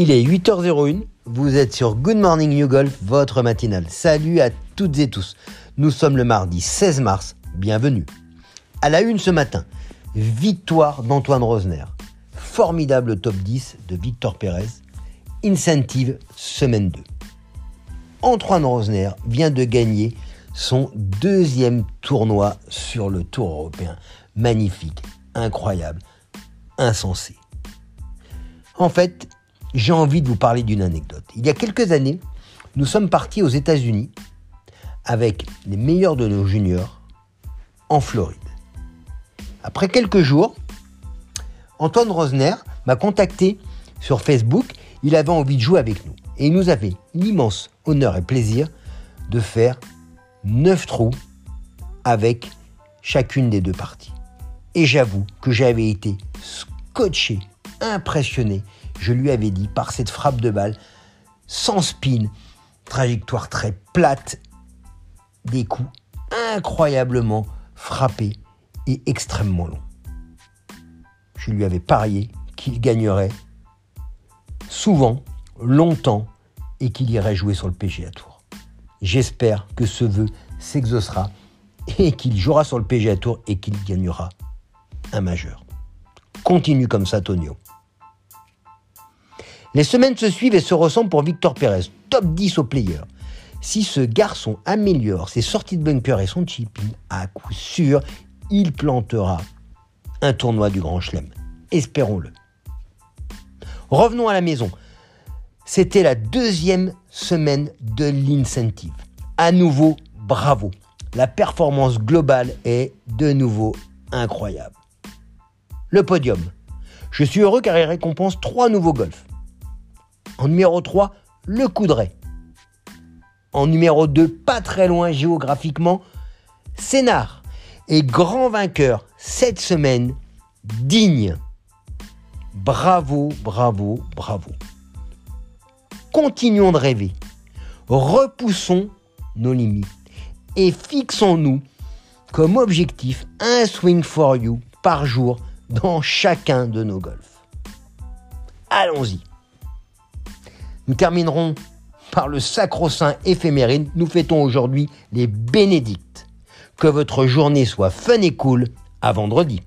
Il est 8h01, vous êtes sur Good Morning New Golf, votre matinale. Salut à toutes et tous. Nous sommes le mardi 16 mars, bienvenue. À la une ce matin, victoire d'Antoine Rosner. Formidable top 10 de Victor Pérez. Incentive semaine 2. Antoine Rosner vient de gagner son deuxième tournoi sur le Tour européen. Magnifique, incroyable, insensé. En fait, j'ai envie de vous parler d'une anecdote. Il y a quelques années, nous sommes partis aux États-Unis avec les meilleurs de nos juniors en Floride. Après quelques jours, Antoine Rosner m'a contacté sur Facebook. Il avait envie de jouer avec nous. Et il nous avait l'immense honneur et plaisir de faire 9 trous avec chacune des deux parties. Et j'avoue que j'avais été scotché, impressionné je lui avais dit, par cette frappe de balle, sans spin, trajectoire très plate, des coups incroyablement frappés et extrêmement longs. Je lui avais parié qu'il gagnerait souvent, longtemps, et qu'il irait jouer sur le PGA Tour. J'espère que ce vœu s'exaucera et qu'il jouera sur le PGA Tour et qu'il gagnera un majeur. Continue comme ça, Tonio. Les semaines se suivent et se ressemblent pour Victor Pérez, top 10 au player. Si ce garçon améliore ses sorties de bunker et son chipping, à coup sûr, il plantera un tournoi du Grand Chelem. Espérons-le. Revenons à la maison. C'était la deuxième semaine de l'incentive. À nouveau, bravo. La performance globale est de nouveau incroyable. Le podium. Je suis heureux car il récompense trois nouveaux golfs. En numéro 3, le Coudray. En numéro 2, pas très loin géographiquement, Sénard. Et grand vainqueur cette semaine, digne. Bravo, bravo, bravo. Continuons de rêver. Repoussons nos limites et fixons-nous comme objectif un swing for you par jour dans chacun de nos golfs. Allons-y. Nous terminerons par le sacro-saint éphémérine. Nous fêtons aujourd'hui les bénédictes. Que votre journée soit fun et cool. À vendredi.